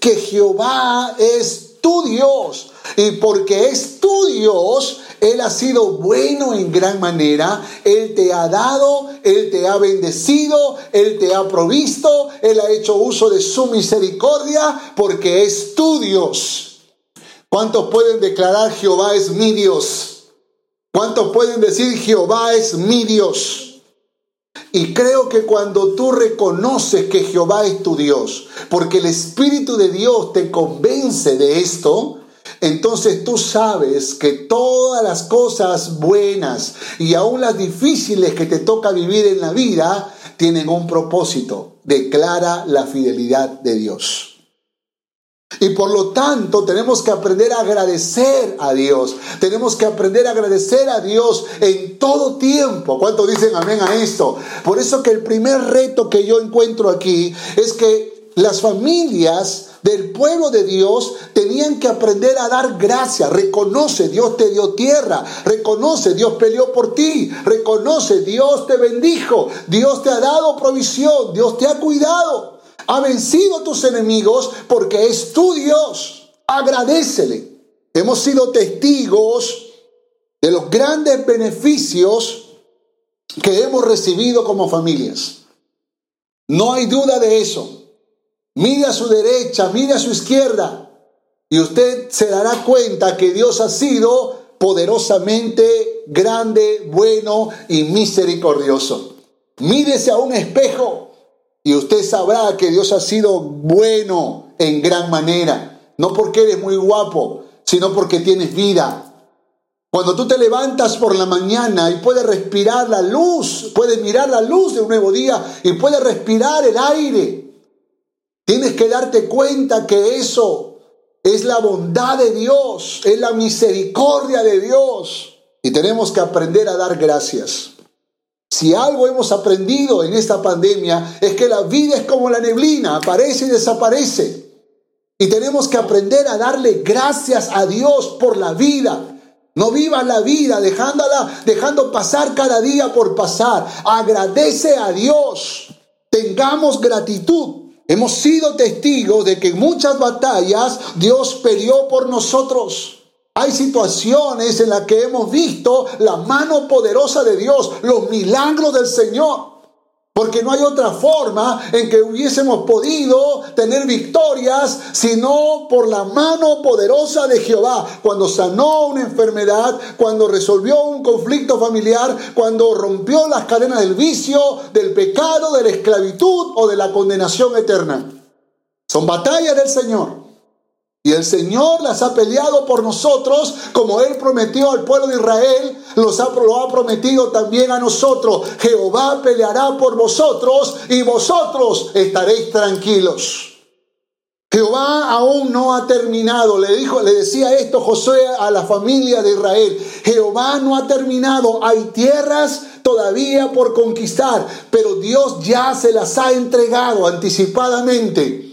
que Jehová es tu Dios. Y porque es tu Dios, Él ha sido bueno en gran manera. Él te ha dado, Él te ha bendecido, Él te ha provisto, Él ha hecho uso de su misericordia porque es tu Dios. ¿Cuántos pueden declarar Jehová es mi Dios? ¿Cuántos pueden decir Jehová es mi Dios? Y creo que cuando tú reconoces que Jehová es tu Dios, porque el Espíritu de Dios te convence de esto, entonces tú sabes que todas las cosas buenas y aún las difíciles que te toca vivir en la vida tienen un propósito. Declara la fidelidad de Dios. Y por lo tanto tenemos que aprender a agradecer a Dios. Tenemos que aprender a agradecer a Dios en todo tiempo. ¿Cuántos dicen amén a esto? Por eso que el primer reto que yo encuentro aquí es que las familias del pueblo de Dios tenían que aprender a dar gracias. Reconoce, Dios te dio tierra. Reconoce, Dios peleó por ti. Reconoce, Dios te bendijo. Dios te ha dado provisión. Dios te ha cuidado ha vencido a tus enemigos porque es tu Dios. Agradecele. Hemos sido testigos de los grandes beneficios que hemos recibido como familias. No hay duda de eso. Mire a su derecha, mire a su izquierda y usted se dará cuenta que Dios ha sido poderosamente grande, bueno y misericordioso. Mírese a un espejo y usted sabrá que Dios ha sido bueno en gran manera. No porque eres muy guapo, sino porque tienes vida. Cuando tú te levantas por la mañana y puedes respirar la luz, puedes mirar la luz de un nuevo día y puedes respirar el aire, tienes que darte cuenta que eso es la bondad de Dios, es la misericordia de Dios. Y tenemos que aprender a dar gracias. Si algo hemos aprendido en esta pandemia es que la vida es como la neblina, aparece y desaparece. Y tenemos que aprender a darle gracias a Dios por la vida. No vivas la vida dejándola, dejando pasar cada día por pasar. Agradece a Dios. Tengamos gratitud. Hemos sido testigos de que en muchas batallas Dios peleó por nosotros. Hay situaciones en las que hemos visto la mano poderosa de Dios, los milagros del Señor. Porque no hay otra forma en que hubiésemos podido tener victorias sino por la mano poderosa de Jehová. Cuando sanó una enfermedad, cuando resolvió un conflicto familiar, cuando rompió las cadenas del vicio, del pecado, de la esclavitud o de la condenación eterna. Son batallas del Señor. Y el Señor las ha peleado por nosotros, como Él prometió al pueblo de Israel, los ha, lo ha prometido también a nosotros. Jehová peleará por vosotros y vosotros estaréis tranquilos. Jehová aún no ha terminado. Le dijo, le decía esto Josué a la familia de Israel. Jehová no ha terminado. Hay tierras todavía por conquistar, pero Dios ya se las ha entregado anticipadamente.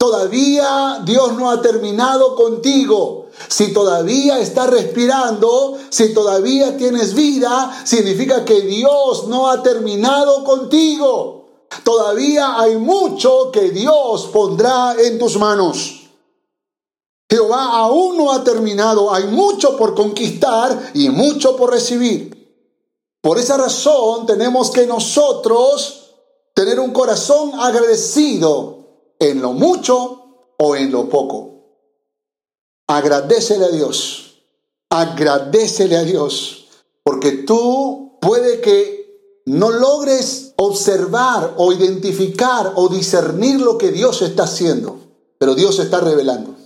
Todavía Dios no ha terminado contigo. Si todavía estás respirando, si todavía tienes vida, significa que Dios no ha terminado contigo. Todavía hay mucho que Dios pondrá en tus manos. Jehová aún no ha terminado, hay mucho por conquistar y mucho por recibir. Por esa razón tenemos que nosotros tener un corazón agradecido en lo mucho o en lo poco. Agradecele a Dios, agradecele a Dios, porque tú puede que no logres observar o identificar o discernir lo que Dios está haciendo, pero Dios está revelando.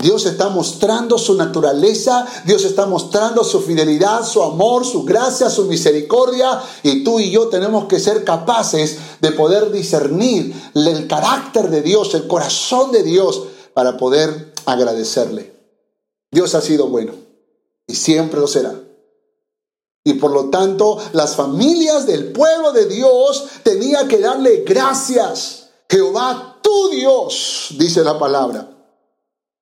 Dios está mostrando su naturaleza, Dios está mostrando su fidelidad, su amor, su gracia, su misericordia, y tú y yo tenemos que ser capaces de poder discernir el carácter de Dios, el corazón de Dios, para poder agradecerle. Dios ha sido bueno y siempre lo será. Y por lo tanto, las familias del pueblo de Dios tenían que darle gracias. Jehová, tu Dios, dice la palabra.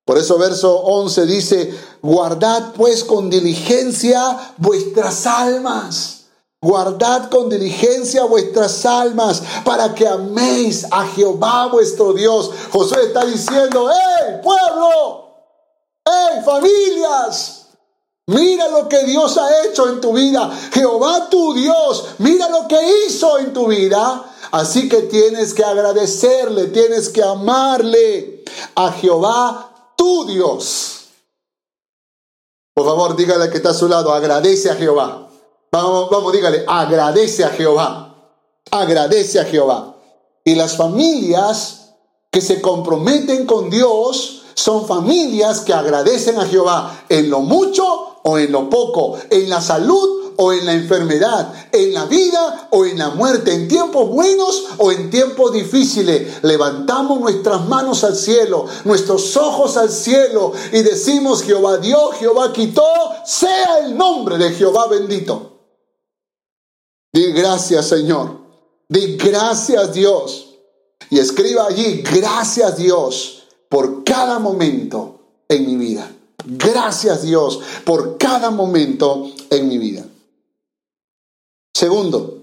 Por eso verso 11 dice, guardad pues con diligencia vuestras almas. Guardad con diligencia vuestras almas para que améis a Jehová vuestro Dios. Josué está diciendo, ¡hey pueblo! ¡hey familias! Mira lo que Dios ha hecho en tu vida. Jehová tu Dios, mira lo que hizo en tu vida. Así que tienes que agradecerle, tienes que amarle a Jehová tu Dios. Por favor, dígale que está a su lado, agradece a Jehová. Vamos, vamos, dígale, agradece a Jehová. Agradece a Jehová. Y las familias que se comprometen con Dios son familias que agradecen a Jehová en lo mucho o en lo poco, en la salud o en la enfermedad, en la vida o en la muerte, en tiempos buenos o en tiempos difíciles. Levantamos nuestras manos al cielo, nuestros ojos al cielo y decimos, Jehová dio, Jehová quitó, sea el nombre de Jehová bendito. Di gracias Señor, di gracias Dios. Y escriba allí, gracias Dios por cada momento en mi vida. Gracias Dios por cada momento en mi vida. Segundo,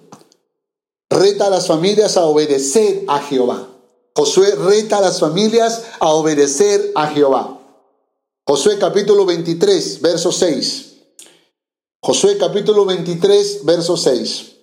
reta a las familias a obedecer a Jehová. Josué reta a las familias a obedecer a Jehová. Josué capítulo 23, verso 6. Josué capítulo 23, verso 6.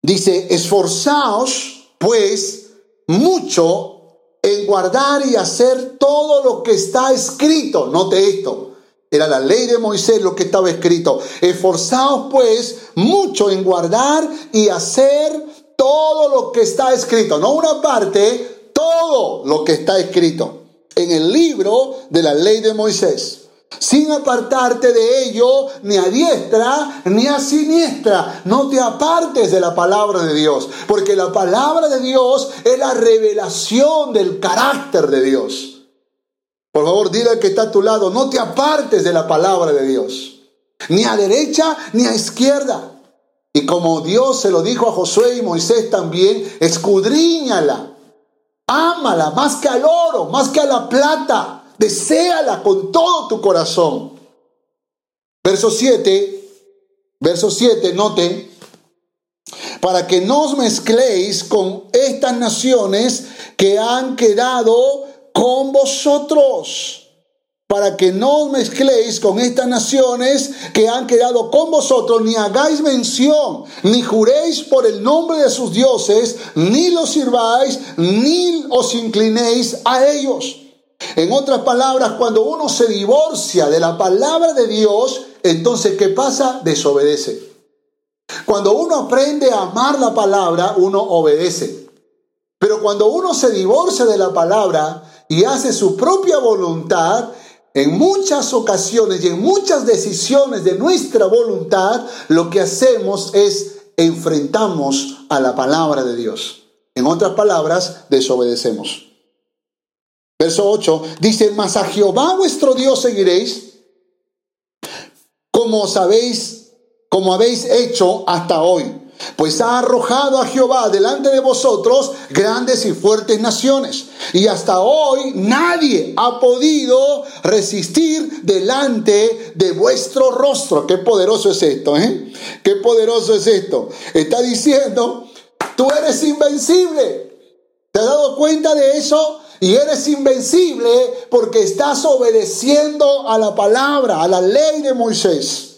Dice, esforzaos pues mucho en guardar y hacer todo lo que está escrito. Note esto. Era la ley de Moisés lo que estaba escrito. Esforzaos pues mucho en guardar y hacer todo lo que está escrito. No una parte, todo lo que está escrito en el libro de la ley de Moisés. Sin apartarte de ello ni a diestra ni a siniestra. No te apartes de la palabra de Dios. Porque la palabra de Dios es la revelación del carácter de Dios. Por favor, dile al que está a tu lado, no te apartes de la palabra de Dios, ni a derecha ni a izquierda. Y como Dios se lo dijo a Josué y Moisés también, escudriñala, ámala más que al oro, más que a la plata, deséala con todo tu corazón. Verso 7, verso 7, note, para que no os mezcléis con estas naciones que han quedado con vosotros, para que no os mezcléis con estas naciones que han quedado con vosotros, ni hagáis mención, ni juréis por el nombre de sus dioses, ni los sirváis, ni os inclinéis a ellos. En otras palabras, cuando uno se divorcia de la palabra de Dios, entonces ¿qué pasa? Desobedece. Cuando uno aprende a amar la palabra, uno obedece. Pero cuando uno se divorcia de la palabra, y hace su propia voluntad, en muchas ocasiones y en muchas decisiones de nuestra voluntad, lo que hacemos es enfrentamos a la palabra de Dios. En otras palabras, desobedecemos. Verso 8 dice, mas a Jehová vuestro Dios seguiréis, como sabéis, como habéis hecho hasta hoy pues ha arrojado a Jehová delante de vosotros grandes y fuertes naciones. Y hasta hoy nadie ha podido resistir delante de vuestro rostro. Qué poderoso es esto, ¿eh? Qué poderoso es esto. Está diciendo, tú eres invencible. ¿Te has dado cuenta de eso? Y eres invencible porque estás obedeciendo a la palabra, a la ley de Moisés.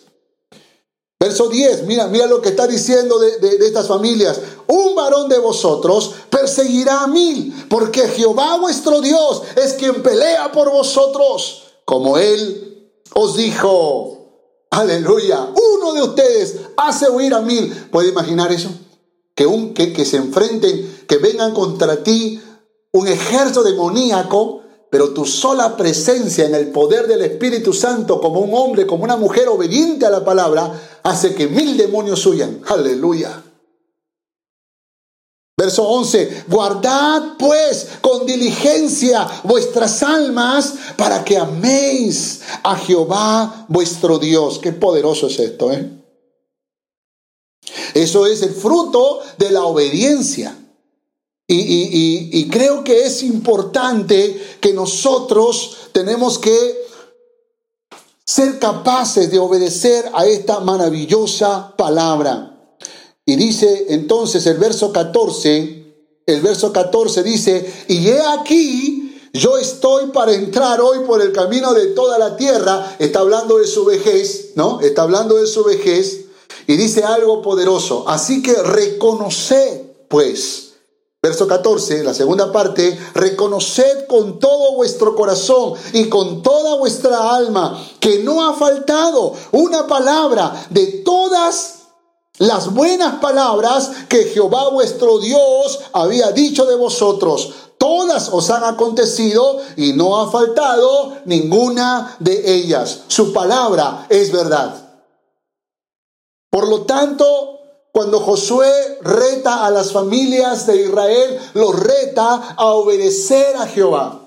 Verso 10, mira, mira lo que está diciendo de, estas familias. Un varón de vosotros perseguirá a mil, porque Jehová vuestro Dios es quien pelea por vosotros, como él os dijo. Aleluya. Uno de ustedes hace huir a mil. ¿Puede imaginar eso? Que, un, que, que se enfrenten, que vengan contra ti un ejército demoníaco pero tu sola presencia en el poder del Espíritu Santo como un hombre, como una mujer obediente a la palabra, hace que mil demonios huyan. Aleluya. Verso 11, guardad pues con diligencia vuestras almas para que améis a Jehová vuestro Dios. Qué poderoso es esto, ¿eh? Eso es el fruto de la obediencia. Y, y, creo que es importante que nosotros tenemos que ser capaces de obedecer a esta maravillosa palabra. Y dice entonces el verso 14, el verso 14 dice, y he aquí, yo estoy para entrar hoy por el camino de toda la tierra, está hablando de su vejez, ¿no? Está hablando de su vejez, y dice algo poderoso, así que reconoced pues, Verso 14, la segunda parte, reconoced con todo vuestro corazón y con toda vuestra alma que no ha faltado una palabra de todas las buenas palabras que Jehová vuestro Dios había dicho de vosotros, todas os han acontecido y no ha faltado ninguna de ellas. Su palabra es verdad. Por lo tanto, cuando Josué reta a las familias de Israel, los reta a obedecer a Jehová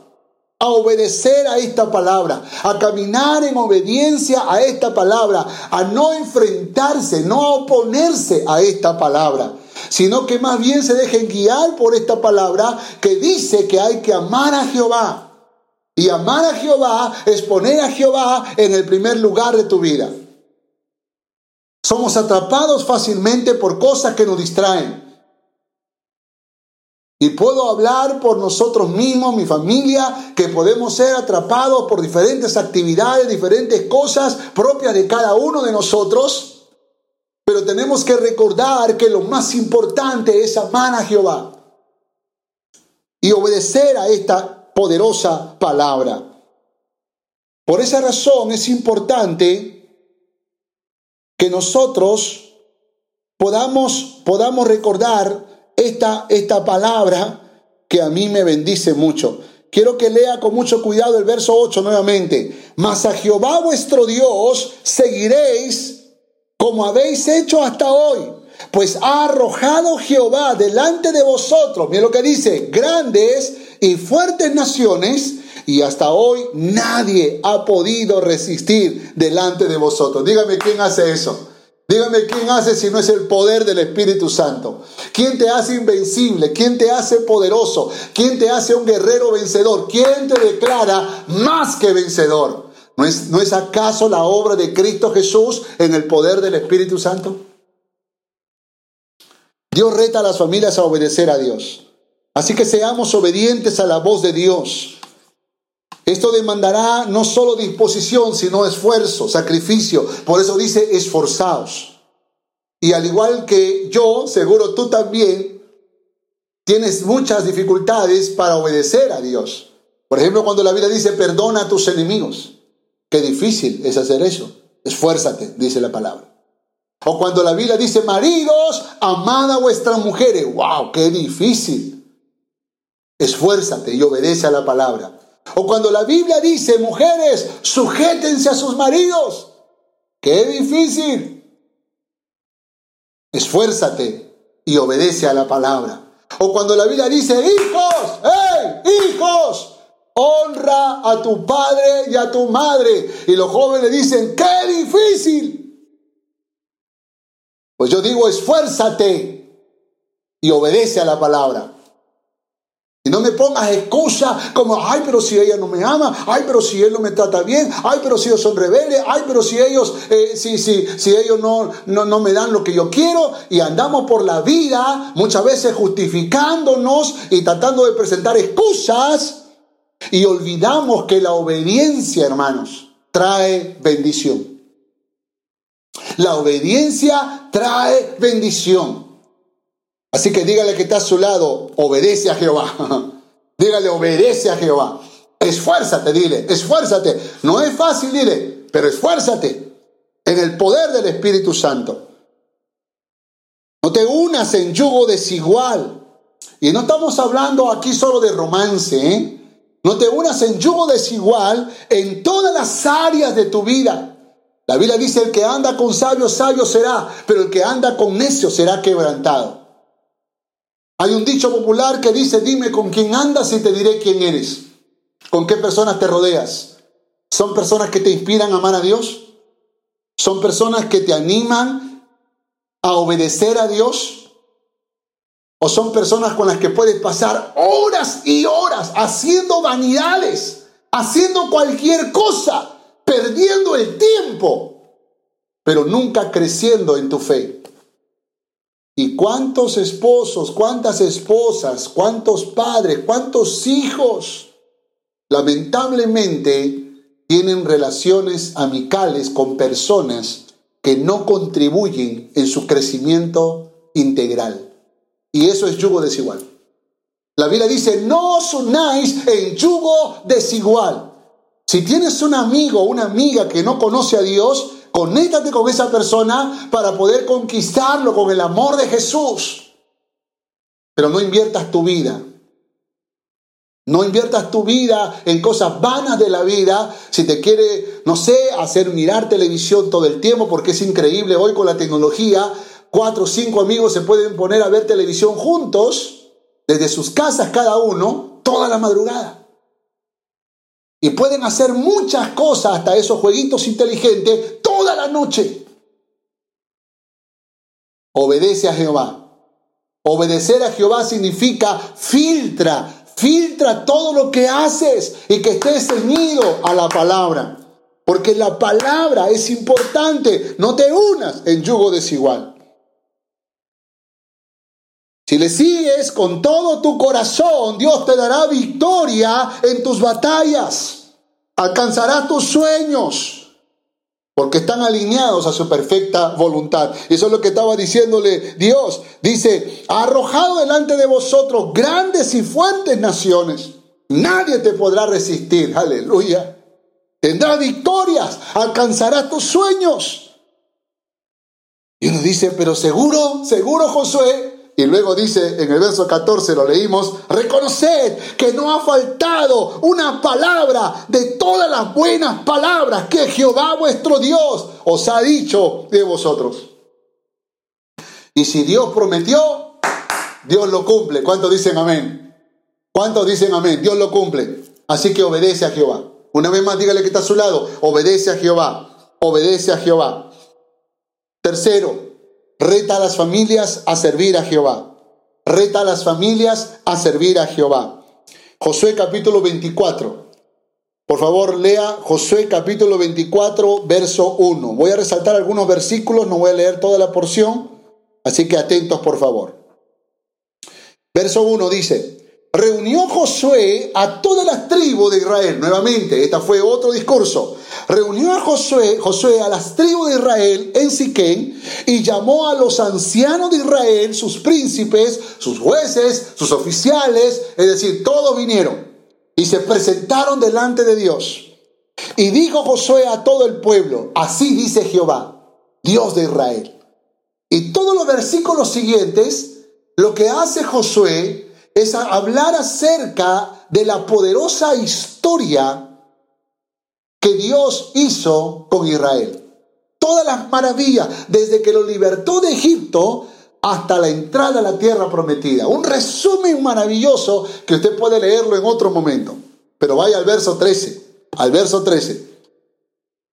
a obedecer a esta palabra, a caminar en obediencia a esta palabra, a no enfrentarse, no a oponerse a esta palabra, sino que más bien se dejen guiar por esta palabra que dice que hay que amar a Jehová. Y amar a Jehová es poner a Jehová en el primer lugar de tu vida. Somos atrapados fácilmente por cosas que nos distraen. Y puedo hablar por nosotros mismos, mi familia, que podemos ser atrapados por diferentes actividades, diferentes cosas propias de cada uno de nosotros. Pero tenemos que recordar que lo más importante es amar a Jehová y obedecer a esta poderosa palabra. Por esa razón es importante que nosotros podamos, podamos recordar esta, esta palabra que a mí me bendice mucho. Quiero que lea con mucho cuidado el verso 8 nuevamente. Mas a Jehová vuestro Dios seguiréis como habéis hecho hasta hoy. Pues ha arrojado Jehová delante de vosotros, mira lo que dice, grandes y fuertes naciones, y hasta hoy nadie ha podido resistir delante de vosotros. Dígame quién hace eso. Dígame quién hace si no es el poder del Espíritu Santo. ¿Quién te hace invencible? ¿Quién te hace poderoso? ¿Quién te hace un guerrero vencedor? ¿Quién te declara más que vencedor? ¿No es, ¿No es acaso la obra de Cristo Jesús en el poder del Espíritu Santo? Dios reta a las familias a obedecer a Dios. Así que seamos obedientes a la voz de Dios. Esto demandará no solo disposición, sino esfuerzo, sacrificio. Por eso dice esforzaos. Y al igual que yo, seguro tú también tienes muchas dificultades para obedecer a Dios. Por ejemplo, cuando la Biblia dice perdona a tus enemigos. Qué difícil es hacer eso. Esfuérzate, dice la palabra. O cuando la Biblia dice, maridos, amad a vuestras mujeres. ¡Wow! ¡Qué difícil! Esfuérzate y obedece a la palabra. O cuando la Biblia dice, mujeres, sujétense a sus maridos. Qué difícil. Esfuérzate y obedece a la palabra. O cuando la Biblia dice, hijos, ¡hey, hijos! Honra a tu padre y a tu madre. Y los jóvenes dicen, ¡qué difícil! Pues yo digo, esfuérzate y obedece a la palabra. No me pongas excusa como, ay, pero si ella no me ama, ay, pero si él no me trata bien, ay, pero si ellos son rebeldes, ay, pero si ellos, eh, si, si, si ellos no, no, no me dan lo que yo quiero. Y andamos por la vida muchas veces justificándonos y tratando de presentar excusas. Y olvidamos que la obediencia, hermanos, trae bendición. La obediencia trae bendición. Así que dígale que está a su lado, obedece a Jehová. dígale, obedece a Jehová. Esfuérzate, dile, esfuérzate. No es fácil, dile, pero esfuérzate en el poder del Espíritu Santo. No te unas en yugo desigual. Y no estamos hablando aquí solo de romance, ¿eh? No te unas en yugo desigual en todas las áreas de tu vida. La Biblia dice, el que anda con sabio, sabio será, pero el que anda con necio será quebrantado. Hay un dicho popular que dice, dime con quién andas y te diré quién eres. ¿Con qué personas te rodeas? ¿Son personas que te inspiran a amar a Dios? ¿Son personas que te animan a obedecer a Dios? ¿O son personas con las que puedes pasar horas y horas haciendo vanidades, haciendo cualquier cosa, perdiendo el tiempo, pero nunca creciendo en tu fe? ¿Y cuántos esposos, cuántas esposas, cuántos padres, cuántos hijos lamentablemente tienen relaciones amicales con personas que no contribuyen en su crecimiento integral. Y eso es yugo desigual. La Biblia dice, no os unáis en yugo desigual. Si tienes un amigo o una amiga que no conoce a Dios, conéctate con esa persona para poder conquistarlo con el amor de Jesús. Pero no inviertas tu vida no inviertas tu vida en cosas vanas de la vida. Si te quiere, no sé, hacer mirar televisión todo el tiempo, porque es increíble hoy con la tecnología, cuatro o cinco amigos se pueden poner a ver televisión juntos, desde sus casas cada uno, toda la madrugada. Y pueden hacer muchas cosas, hasta esos jueguitos inteligentes, toda la noche. Obedece a Jehová. Obedecer a Jehová significa filtra, Filtra todo lo que haces y que estés ceñido a la palabra. Porque la palabra es importante. No te unas en yugo desigual. Si le sigues con todo tu corazón, Dios te dará victoria en tus batallas. Alcanzarás tus sueños porque están alineados a su perfecta voluntad. Y eso es lo que estaba diciéndole Dios. Dice, ha arrojado delante de vosotros grandes y fuertes naciones. Nadie te podrá resistir. Aleluya. Tendrá victorias, alcanzarás tus sueños. Y uno dice, pero seguro, seguro Josué, y luego dice en el verso 14, lo leímos, reconoced que no ha faltado una palabra de todas las buenas palabras que Jehová vuestro Dios os ha dicho de vosotros. Y si Dios prometió, Dios lo cumple. ¿Cuántos dicen amén? ¿Cuántos dicen amén? Dios lo cumple. Así que obedece a Jehová. Una vez más, dígale que está a su lado. Obedece a Jehová. Obedece a Jehová. Tercero, Reta a las familias a servir a Jehová. Reta a las familias a servir a Jehová. Josué capítulo 24. Por favor, lea Josué capítulo 24, verso 1. Voy a resaltar algunos versículos, no voy a leer toda la porción, así que atentos por favor. Verso 1 dice, reunió Josué a todas las tribus de Israel. Nuevamente, este fue otro discurso. Reunió a Josué, Josué a las tribus de Israel en Siquén y llamó a los ancianos de Israel, sus príncipes, sus jueces, sus oficiales, es decir, todos vinieron y se presentaron delante de Dios. Y dijo Josué a todo el pueblo, así dice Jehová, Dios de Israel. Y todos los versículos siguientes, lo que hace Josué es hablar acerca de la poderosa historia que Dios hizo con Israel. Todas las maravillas, desde que lo libertó de Egipto hasta la entrada a la tierra prometida. Un resumen maravilloso que usted puede leerlo en otro momento. Pero vaya al verso 13, al verso 13.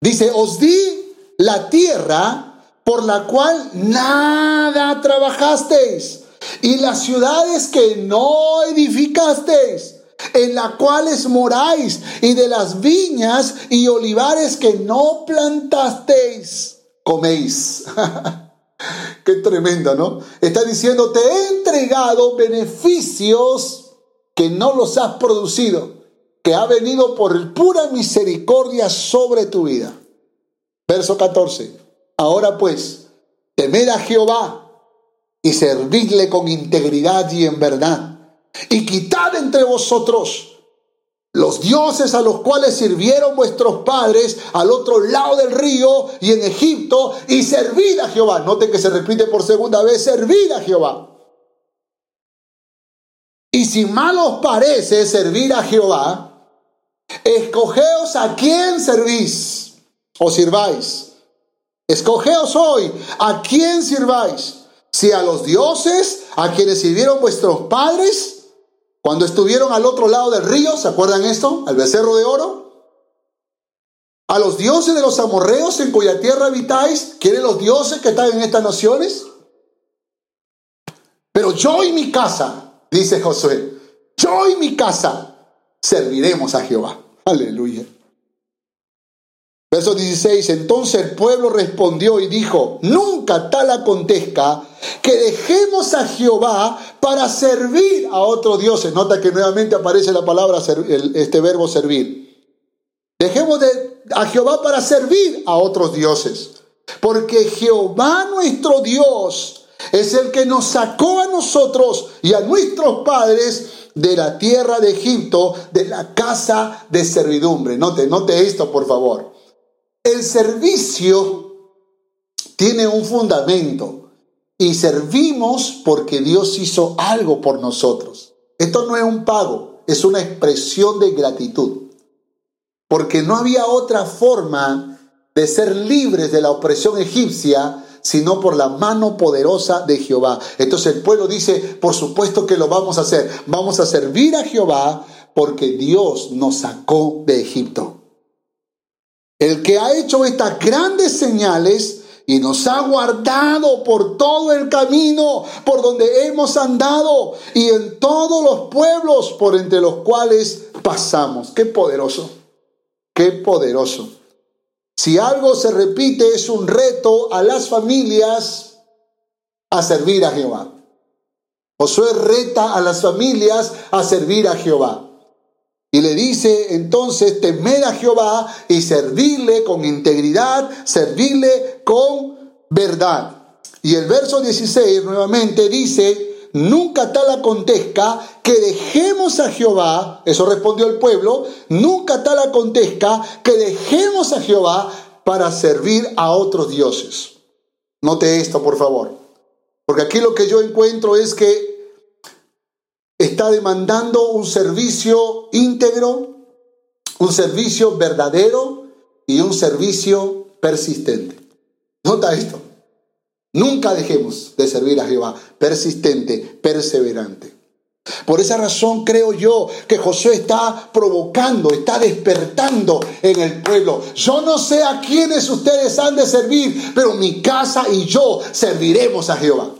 Dice, os di la tierra por la cual nada trabajasteis y las ciudades que no edificasteis, en las cuales moráis, y de las viñas y olivares que no plantasteis, coméis. Qué tremendo, ¿no? Está diciendo, te he entregado beneficios que no los has producido, que ha venido por pura misericordia sobre tu vida. Verso 14. Ahora pues, temed a Jehová y servidle con integridad y en verdad. Y quitad entre vosotros los dioses a los cuales sirvieron vuestros padres al otro lado del río y en Egipto, y servid a Jehová. Noten que se repite por segunda vez, servid a Jehová. Y si mal os parece servir a Jehová, escogeos a quién servís o sirváis. Escogeos hoy a quién sirváis. Si a los dioses a quienes sirvieron vuestros padres cuando estuvieron al otro lado del río, ¿se acuerdan esto? Al becerro de oro. A los dioses de los amorreos en cuya tierra habitáis, ¿quieren los dioses que están en estas naciones? Pero yo y mi casa, dice Josué, yo y mi casa serviremos a Jehová. Aleluya. Verso 16, entonces el pueblo respondió y dijo, nunca tal acontezca que dejemos a Jehová para servir a otros dioses. Nota que nuevamente aparece la palabra, este verbo servir. Dejemos de, a Jehová para servir a otros dioses. Porque Jehová nuestro Dios es el que nos sacó a nosotros y a nuestros padres de la tierra de Egipto, de la casa de servidumbre. Note, note esto, por favor. El servicio tiene un fundamento y servimos porque Dios hizo algo por nosotros. Esto no es un pago, es una expresión de gratitud. Porque no había otra forma de ser libres de la opresión egipcia sino por la mano poderosa de Jehová. Entonces el pueblo dice, por supuesto que lo vamos a hacer. Vamos a servir a Jehová porque Dios nos sacó de Egipto. El que ha hecho estas grandes señales y nos ha guardado por todo el camino por donde hemos andado y en todos los pueblos por entre los cuales pasamos. Qué poderoso, qué poderoso. Si algo se repite es un reto a las familias a servir a Jehová. Josué reta a las familias a servir a Jehová. Y le dice entonces, temed a Jehová y servirle con integridad, servirle con verdad. Y el verso 16 nuevamente dice, nunca tal acontezca que dejemos a Jehová, eso respondió el pueblo, nunca tal acontezca que dejemos a Jehová para servir a otros dioses. Note esto, por favor, porque aquí lo que yo encuentro es que está demandando un servicio íntegro, un servicio verdadero y un servicio persistente. Nota esto. Nunca dejemos de servir a Jehová, persistente, perseverante. Por esa razón creo yo que Josué está provocando, está despertando en el pueblo. Yo no sé a quiénes ustedes han de servir, pero mi casa y yo serviremos a Jehová.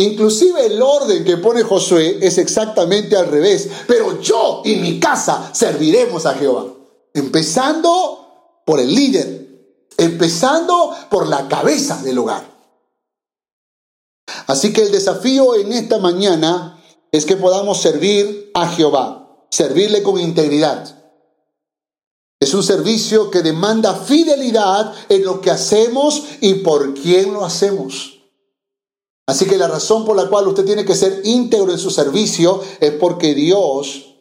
Inclusive el orden que pone Josué es exactamente al revés. Pero yo y mi casa serviremos a Jehová. Empezando por el líder, empezando por la cabeza del hogar. Así que el desafío en esta mañana es que podamos servir a Jehová, servirle con integridad. Es un servicio que demanda fidelidad en lo que hacemos y por quién lo hacemos. Así que la razón por la cual usted tiene que ser íntegro en su servicio es porque Dios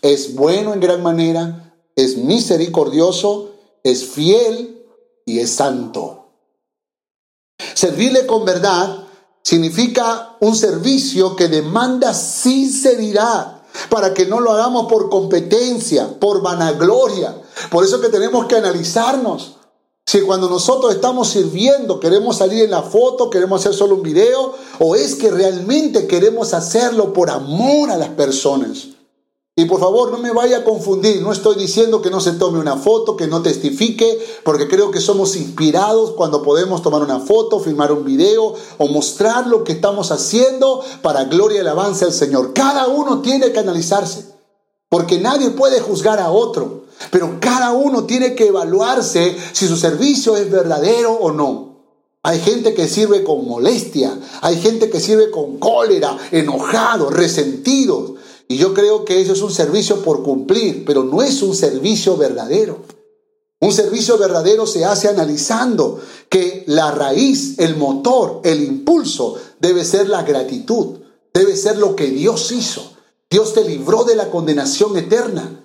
es bueno en gran manera, es misericordioso, es fiel y es santo. Servirle con verdad significa un servicio que demanda sinceridad para que no lo hagamos por competencia, por vanagloria. Por eso que tenemos que analizarnos. Si cuando nosotros estamos sirviendo queremos salir en la foto, queremos hacer solo un video, o es que realmente queremos hacerlo por amor a las personas. Y por favor, no me vaya a confundir, no estoy diciendo que no se tome una foto, que no testifique, porque creo que somos inspirados cuando podemos tomar una foto, filmar un video o mostrar lo que estamos haciendo para gloria y alabanza al Señor. Cada uno tiene que analizarse, porque nadie puede juzgar a otro, pero cada uno tiene que evaluarse si su servicio es verdadero o no. Hay gente que sirve con molestia, hay gente que sirve con cólera, enojado, resentido. Y yo creo que eso es un servicio por cumplir, pero no es un servicio verdadero. Un servicio verdadero se hace analizando que la raíz, el motor, el impulso debe ser la gratitud, debe ser lo que Dios hizo. Dios te libró de la condenación eterna.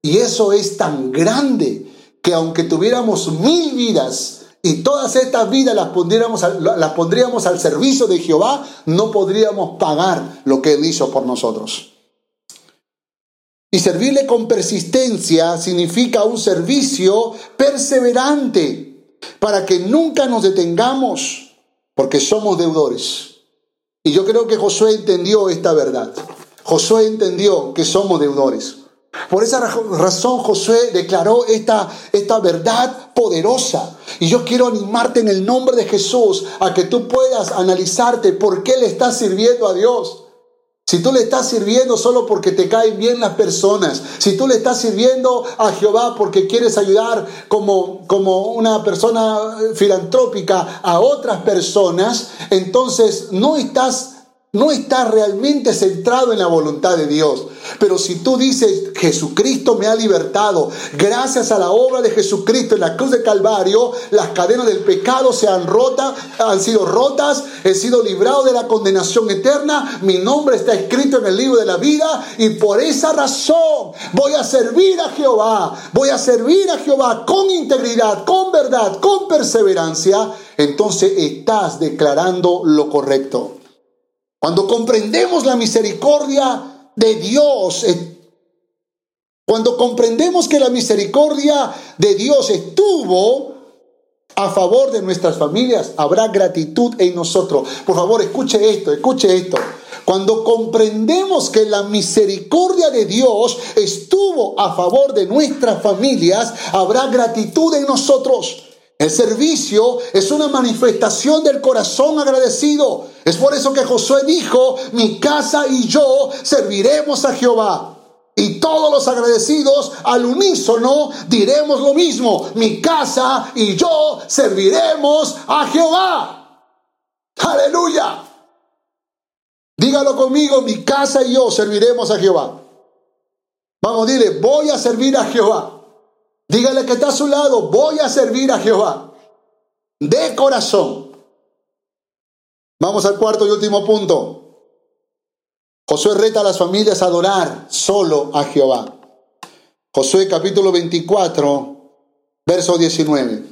Y eso es tan grande que aunque tuviéramos mil vidas y todas estas vidas las pondríamos, las pondríamos al servicio de Jehová, no podríamos pagar lo que Él hizo por nosotros. Y servirle con persistencia significa un servicio perseverante para que nunca nos detengamos, porque somos deudores. Y yo creo que Josué entendió esta verdad. Josué entendió que somos deudores. Por esa razón Josué declaró esta, esta verdad poderosa. Y yo quiero animarte en el nombre de Jesús a que tú puedas analizarte por qué le estás sirviendo a Dios. Si tú le estás sirviendo solo porque te caen bien las personas, si tú le estás sirviendo a Jehová porque quieres ayudar como, como una persona filantrópica a otras personas, entonces no estás no está realmente centrado en la voluntad de Dios. Pero si tú dices, Jesucristo me ha libertado, gracias a la obra de Jesucristo en la cruz de Calvario, las cadenas del pecado se han rota, han sido rotas, he sido librado de la condenación eterna, mi nombre está escrito en el libro de la vida y por esa razón voy a servir a Jehová, voy a servir a Jehová con integridad, con verdad, con perseverancia, entonces estás declarando lo correcto. Cuando comprendemos la misericordia de Dios, cuando comprendemos que la misericordia de Dios estuvo a favor de nuestras familias, habrá gratitud en nosotros. Por favor, escuche esto, escuche esto. Cuando comprendemos que la misericordia de Dios estuvo a favor de nuestras familias, habrá gratitud en nosotros. El servicio es una manifestación del corazón agradecido. Es por eso que Josué dijo, mi casa y yo serviremos a Jehová. Y todos los agradecidos al unísono diremos lo mismo, mi casa y yo serviremos a Jehová. Aleluya. Dígalo conmigo, mi casa y yo serviremos a Jehová. Vamos, dile, voy a servir a Jehová. Dígale que está a su lado, voy a servir a Jehová. De corazón. Vamos al cuarto y último punto. Josué reta a las familias a adorar solo a Jehová. Josué capítulo 24, verso 19.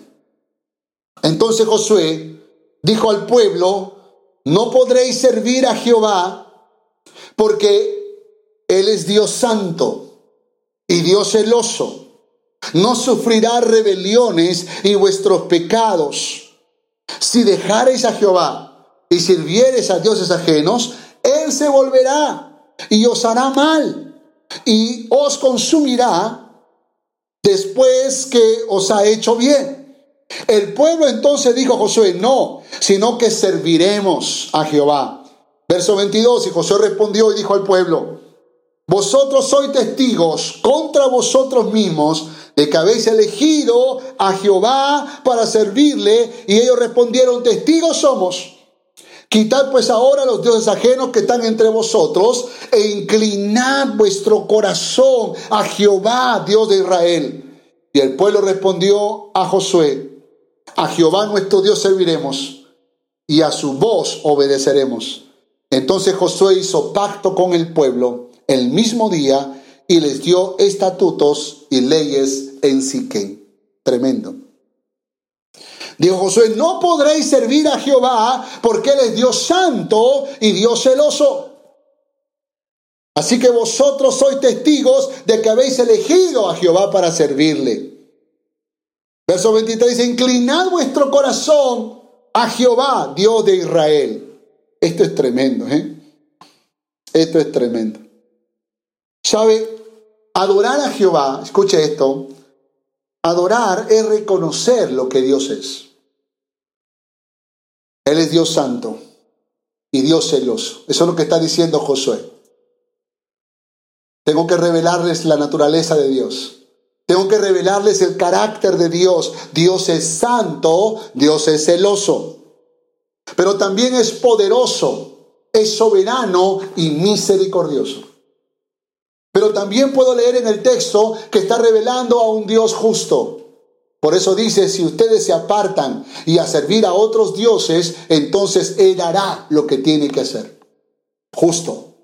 Entonces Josué dijo al pueblo, no podréis servir a Jehová porque Él es Dios santo y Dios celoso no sufrirá rebeliones y vuestros pecados. Si dejareis a Jehová y sirviereis a dioses ajenos, Él se volverá y os hará mal y os consumirá después que os ha hecho bien. El pueblo entonces dijo a Josué, no, sino que serviremos a Jehová. Verso 22, y Josué respondió y dijo al pueblo, vosotros sois testigos contra vosotros mismos de que habéis elegido a Jehová para servirle. Y ellos respondieron, testigos somos. Quitad pues ahora los dioses ajenos que están entre vosotros e inclinad vuestro corazón a Jehová, Dios de Israel. Y el pueblo respondió a Josué, a Jehová nuestro Dios serviremos y a su voz obedeceremos. Entonces Josué hizo pacto con el pueblo el mismo día y les dio estatutos y leyes en Siquén. Tremendo. Dijo Josué, no podréis servir a Jehová porque Él es Dios santo y Dios celoso. Así que vosotros sois testigos de que habéis elegido a Jehová para servirle. Verso 23 dice, inclinad vuestro corazón a Jehová, Dios de Israel. Esto es tremendo, ¿eh? Esto es tremendo. ¿Sabe? Adorar a Jehová, escuche esto, adorar es reconocer lo que Dios es. Él es Dios santo y Dios celoso. Eso es lo que está diciendo Josué. Tengo que revelarles la naturaleza de Dios. Tengo que revelarles el carácter de Dios. Dios es santo, Dios es celoso. Pero también es poderoso, es soberano y misericordioso. Pero también puedo leer en el texto que está revelando a un Dios justo. Por eso dice, si ustedes se apartan y a servir a otros dioses, entonces Él hará lo que tiene que hacer. Justo.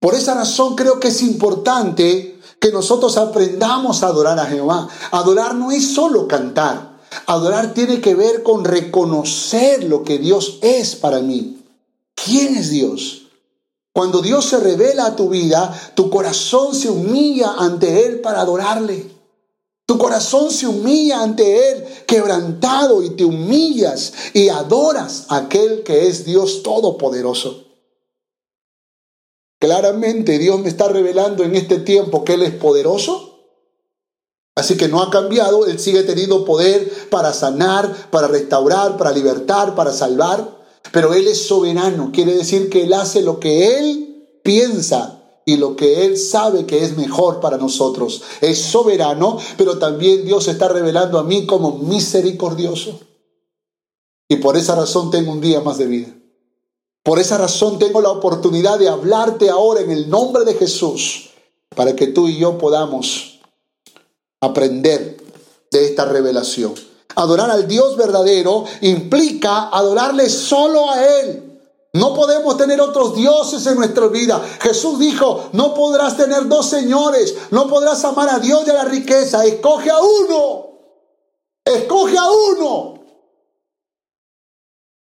Por esa razón creo que es importante que nosotros aprendamos a adorar a Jehová. Adorar no es solo cantar. Adorar tiene que ver con reconocer lo que Dios es para mí. ¿Quién es Dios? Cuando Dios se revela a tu vida, tu corazón se humilla ante Él para adorarle. Tu corazón se humilla ante Él, quebrantado, y te humillas y adoras a aquel que es Dios Todopoderoso. Claramente Dios me está revelando en este tiempo que Él es poderoso. Así que no ha cambiado, Él sigue teniendo poder para sanar, para restaurar, para libertar, para salvar. Pero Él es soberano, quiere decir que Él hace lo que Él piensa y lo que Él sabe que es mejor para nosotros. Es soberano, pero también Dios está revelando a mí como misericordioso. Y por esa razón tengo un día más de vida. Por esa razón tengo la oportunidad de hablarte ahora en el nombre de Jesús, para que tú y yo podamos aprender de esta revelación. Adorar al Dios verdadero implica adorarle solo a Él. No podemos tener otros dioses en nuestra vida. Jesús dijo, no podrás tener dos señores, no podrás amar a Dios y a la riqueza. Escoge a uno. Escoge a uno.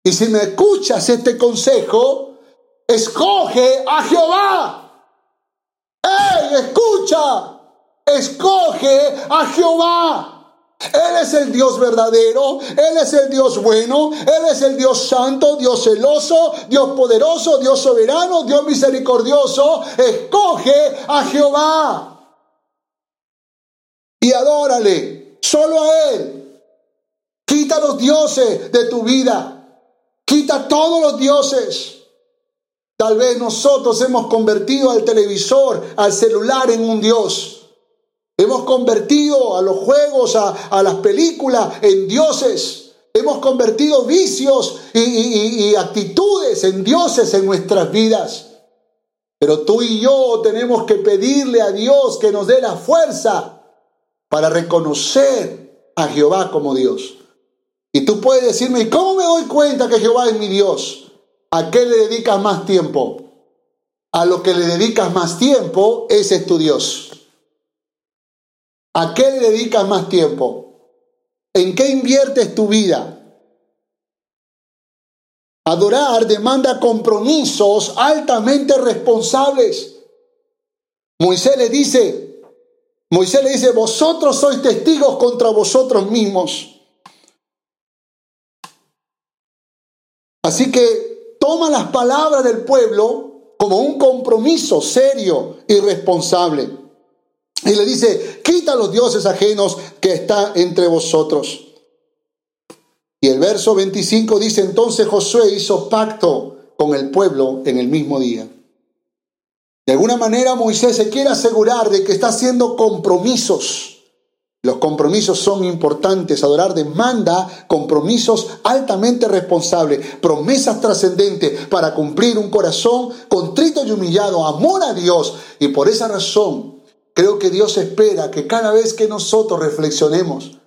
Y si me escuchas este consejo, escoge a Jehová. ¡Ey, escucha! Escoge a Jehová. Él es el Dios verdadero, Él es el Dios bueno, Él es el Dios santo, Dios celoso, Dios poderoso, Dios soberano, Dios misericordioso. Escoge a Jehová y adórale, solo a Él. Quita los dioses de tu vida, quita todos los dioses. Tal vez nosotros hemos convertido al televisor, al celular en un Dios. Hemos convertido a los juegos, a, las películas en dioses. Hemos convertido vicios y, actitudes en dioses en nuestras vidas. Pero tú y yo tenemos que pedirle a Dios que nos dé la fuerza para reconocer a Jehová como Dios. Y tú puedes decirme, ¿y cómo me doy cuenta que Jehová es mi Dios? ¿A qué le dedicas más tiempo? A lo que le dedicas más tiempo, ese es tu Dios. ¿A qué le dedicas más tiempo? ¿En qué inviertes tu vida? Adorar demanda compromisos altamente responsables. Moisés le dice, Moisés le dice, vosotros sois testigos contra vosotros mismos. Así que toma las palabras del pueblo como un compromiso serio y responsable. Y le dice, quita los dioses ajenos que está entre vosotros. Y el verso 25 dice, entonces Josué hizo pacto con el pueblo en el mismo día. De alguna manera Moisés se quiere asegurar de que está haciendo compromisos. Los compromisos son importantes. Adorar demanda compromisos altamente responsables, promesas trascendentes para cumplir un corazón contrito y humillado, amor a Dios. Y por esa razón Creo que Dios espera que cada vez que nosotros reflexionemos,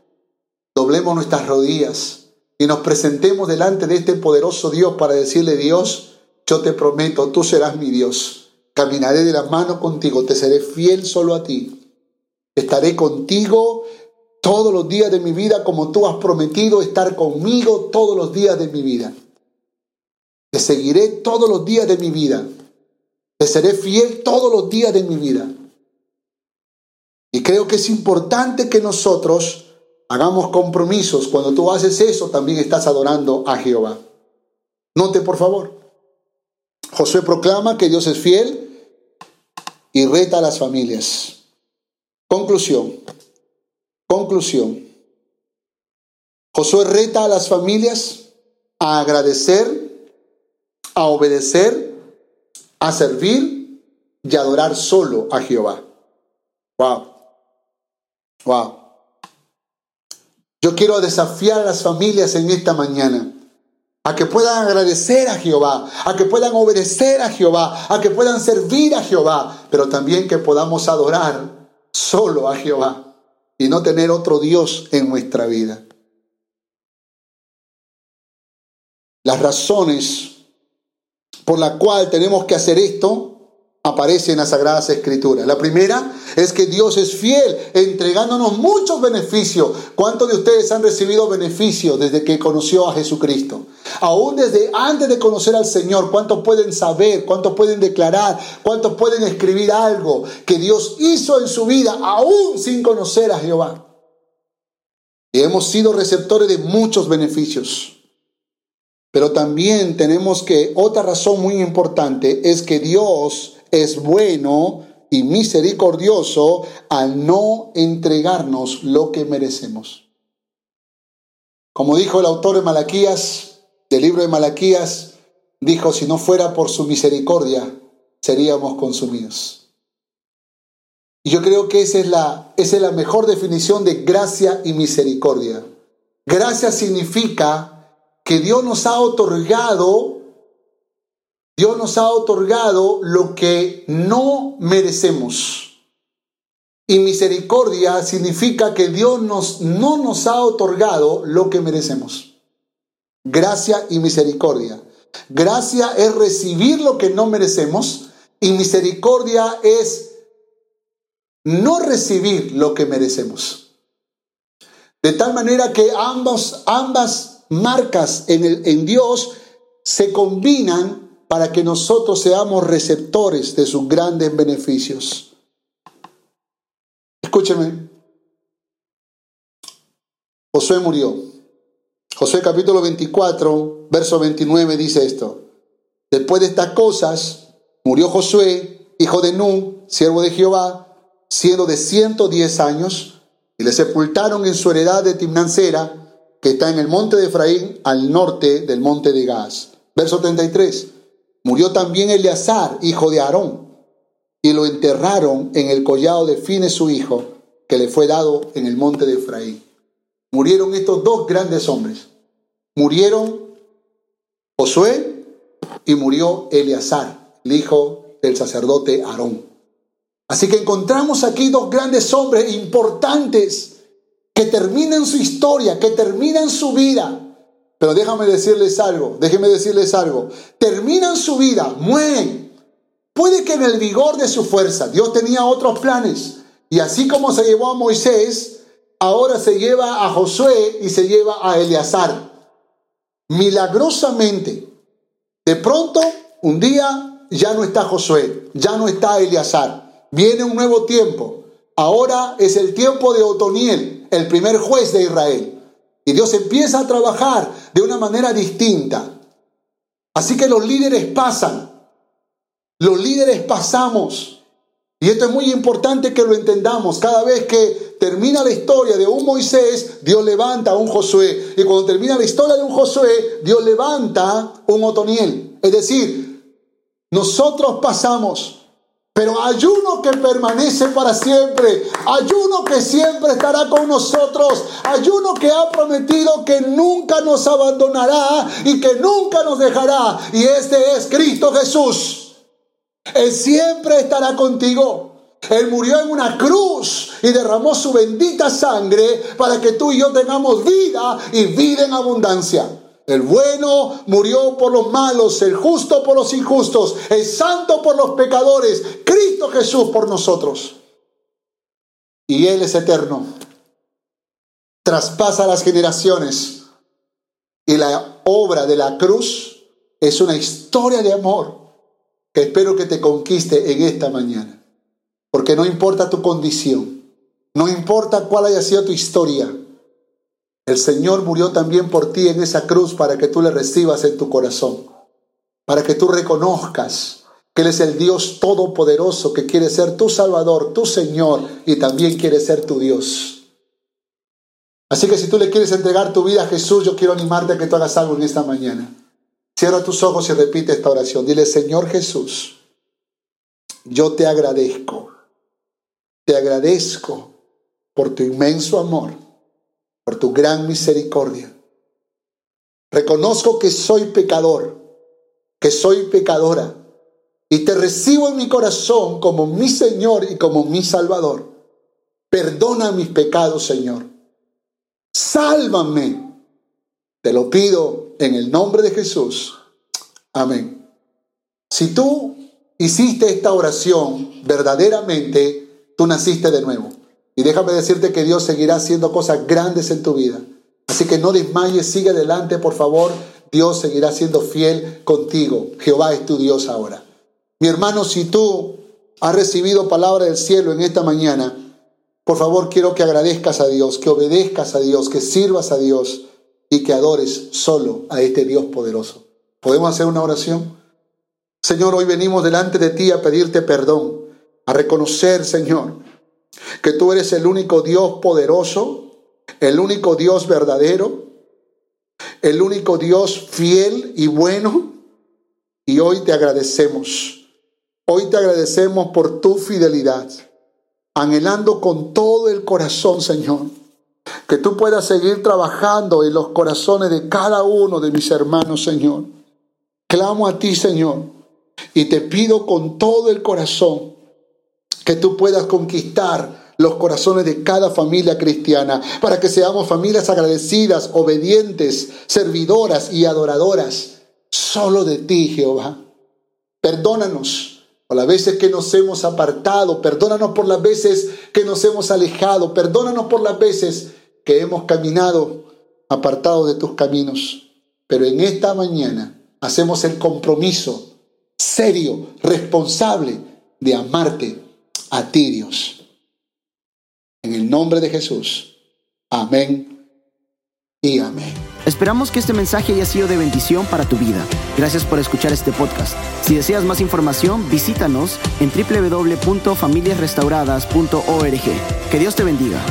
doblemos nuestras rodillas y nos presentemos delante de este poderoso Dios para decirle, Dios, yo te prometo, tú serás mi Dios. Caminaré de la mano contigo, te seré fiel solo a ti. Estaré contigo todos los días de mi vida como tú has prometido estar conmigo todos los días de mi vida. Te seguiré todos los días de mi vida. Te seré fiel todos los días de mi vida. Y creo que es importante que nosotros hagamos compromisos. Cuando tú haces eso, también estás adorando a Jehová. Note, por favor. Josué proclama que Dios es fiel y reta a las familias. Conclusión. Conclusión. Josué reta a las familias a agradecer, a obedecer, a servir y adorar solo a Jehová. Wow. Wow. Yo quiero desafiar a las familias en esta mañana a que puedan agradecer a Jehová, a que puedan obedecer a Jehová, a que puedan servir a Jehová, pero también que podamos adorar solo a Jehová y no tener otro Dios en nuestra vida. Las razones por la cual tenemos que hacer esto aparece en las Sagradas Escrituras. La primera es que Dios es fiel, entregándonos muchos beneficios. ¿Cuántos de ustedes han recibido beneficios desde que conoció a Jesucristo? Aún desde antes de conocer al Señor, ¿cuántos pueden saber? ¿Cuántos pueden declarar? ¿Cuántos pueden escribir algo que Dios hizo en su vida aún sin conocer a Jehová? Y hemos sido receptores de muchos beneficios. Pero también tenemos que, otra razón muy importante es que Dios es bueno y misericordioso al no entregarnos lo que merecemos. Como dijo el autor de Malaquías, del libro de Malaquías, dijo, si no fuera por su misericordia, seríamos consumidos. Y yo creo que esa es la, esa es la mejor definición de gracia y misericordia. Gracia significa que Dios nos ha otorgado Dios nos ha otorgado lo que no merecemos. Y misericordia significa que Dios nos, no nos ha otorgado lo que merecemos. Gracia y misericordia. Gracia es recibir lo que no merecemos y misericordia es no recibir lo que merecemos. De tal manera que ambas, ambas marcas en, el, en Dios se combinan para que nosotros seamos receptores de sus grandes beneficios. Escúcheme. Josué murió. Josué capítulo 24, verso 29 dice esto. Después de estas cosas, murió Josué, hijo de Nun, siervo de Jehová, siendo de 110 años, y le sepultaron en su heredad de Timnancera, que está en el monte de Efraín, al norte del monte de Gaz. Verso 33. Murió también Eleazar, hijo de Aarón, y lo enterraron en el collado de Fines su hijo, que le fue dado en el monte de Efraín. Murieron estos dos grandes hombres. Murieron Josué y murió Eleazar, el hijo del sacerdote Aarón. Así que encontramos aquí dos grandes hombres importantes que terminan su historia, que terminan su vida pero déjame decirles algo, déjenme decirles algo. Terminan su vida, mueren. Puede que en el vigor de su fuerza, Dios tenía otros planes. Y así como se llevó a Moisés, ahora se lleva a Josué y se lleva a Eleazar. Milagrosamente, de pronto, un día ya no está Josué, ya no está Eleazar. Viene un nuevo tiempo. Ahora es el tiempo de Otoniel, el primer juez de Israel. Y Dios empieza a trabajar de una manera distinta. Así que los líderes pasan. Los líderes pasamos. Y esto es muy importante que lo entendamos. Cada vez que termina la historia de un Moisés, Dios levanta a un Josué. Y cuando termina la historia de un Josué, Dios levanta un Otoniel. Es decir, nosotros pasamos. Pero hay uno que permanece para siempre. Hay uno que siempre estará con nosotros. Hay uno que ha prometido que nunca nos abandonará y que nunca nos dejará. Y este es Cristo Jesús. Él siempre estará contigo. Él murió en una cruz y derramó su bendita sangre para que tú y yo tengamos vida y vida en abundancia. El bueno murió por los malos, el justo por los injustos, el santo por los pecadores, Cristo Jesús por nosotros. Y Él es eterno. Traspasa las generaciones. Y la obra de la cruz es una historia de amor que espero que te conquiste en esta mañana. Porque no importa tu condición, no importa cuál haya sido tu historia, el Señor murió también por ti en esa cruz para que tú le recibas en tu corazón, para que tú reconozcas que Él es el Dios todopoderoso que quiere ser tu Salvador, tu Señor y también quiere ser tu Dios. Así que si tú le quieres entregar tu vida a Jesús, yo quiero animarte a que tú hagas algo en esta mañana. Cierra tus ojos y repite esta oración. Dile, Señor Jesús, yo te agradezco, te agradezco por tu inmenso amor por tu gran misericordia. Reconozco que soy pecador, que soy pecadora, y te recibo en mi corazón como mi Señor y como mi Salvador. Perdona mis pecados, Señor. Sálvame. Te lo pido en el nombre de Jesús. Amén. Si tú hiciste esta oración, verdaderamente tú naciste de nuevo. Y déjame decirte que Dios seguirá haciendo cosas grandes en tu vida. Así que no desmayes, sigue adelante, por favor. Dios seguirá siendo fiel contigo. Jehová es tu Dios ahora. Mi hermano, si tú has recibido palabra del cielo en esta mañana, por favor quiero que agradezcas a Dios, que obedezcas a Dios, que sirvas a Dios y que adores solo a este Dios poderoso. ¿Podemos hacer una oración? Señor, hoy venimos delante de ti a pedirte perdón, a reconocer, Señor, que tú eres el único Dios poderoso, el único Dios verdadero, el único Dios fiel y bueno. Y hoy te agradecemos. Hoy te agradecemos por tu fidelidad, anhelando con todo el corazón, Señor, que tú puedas seguir trabajando en los corazones de cada uno de mis hermanos, Señor. Clamo a ti, Señor, y te pido con todo el corazón que tú puedas conquistar los corazones de cada familia cristiana, para que seamos familias agradecidas, obedientes, servidoras y adoradoras, solo de ti, Jehová. Perdónanos por las veces que nos hemos apartado, perdónanos por las veces que nos hemos alejado, perdónanos por las veces que hemos caminado apartados de tus caminos. Pero en esta mañana hacemos el compromiso serio, responsable de amarte a ti, Dios. En el nombre de Jesús. Amén y amén. Esperamos que este mensaje haya sido de bendición para tu vida. Gracias por escuchar este podcast. Si deseas más información, visítanos en www.familiasrestauradas.org. Que Dios te bendiga.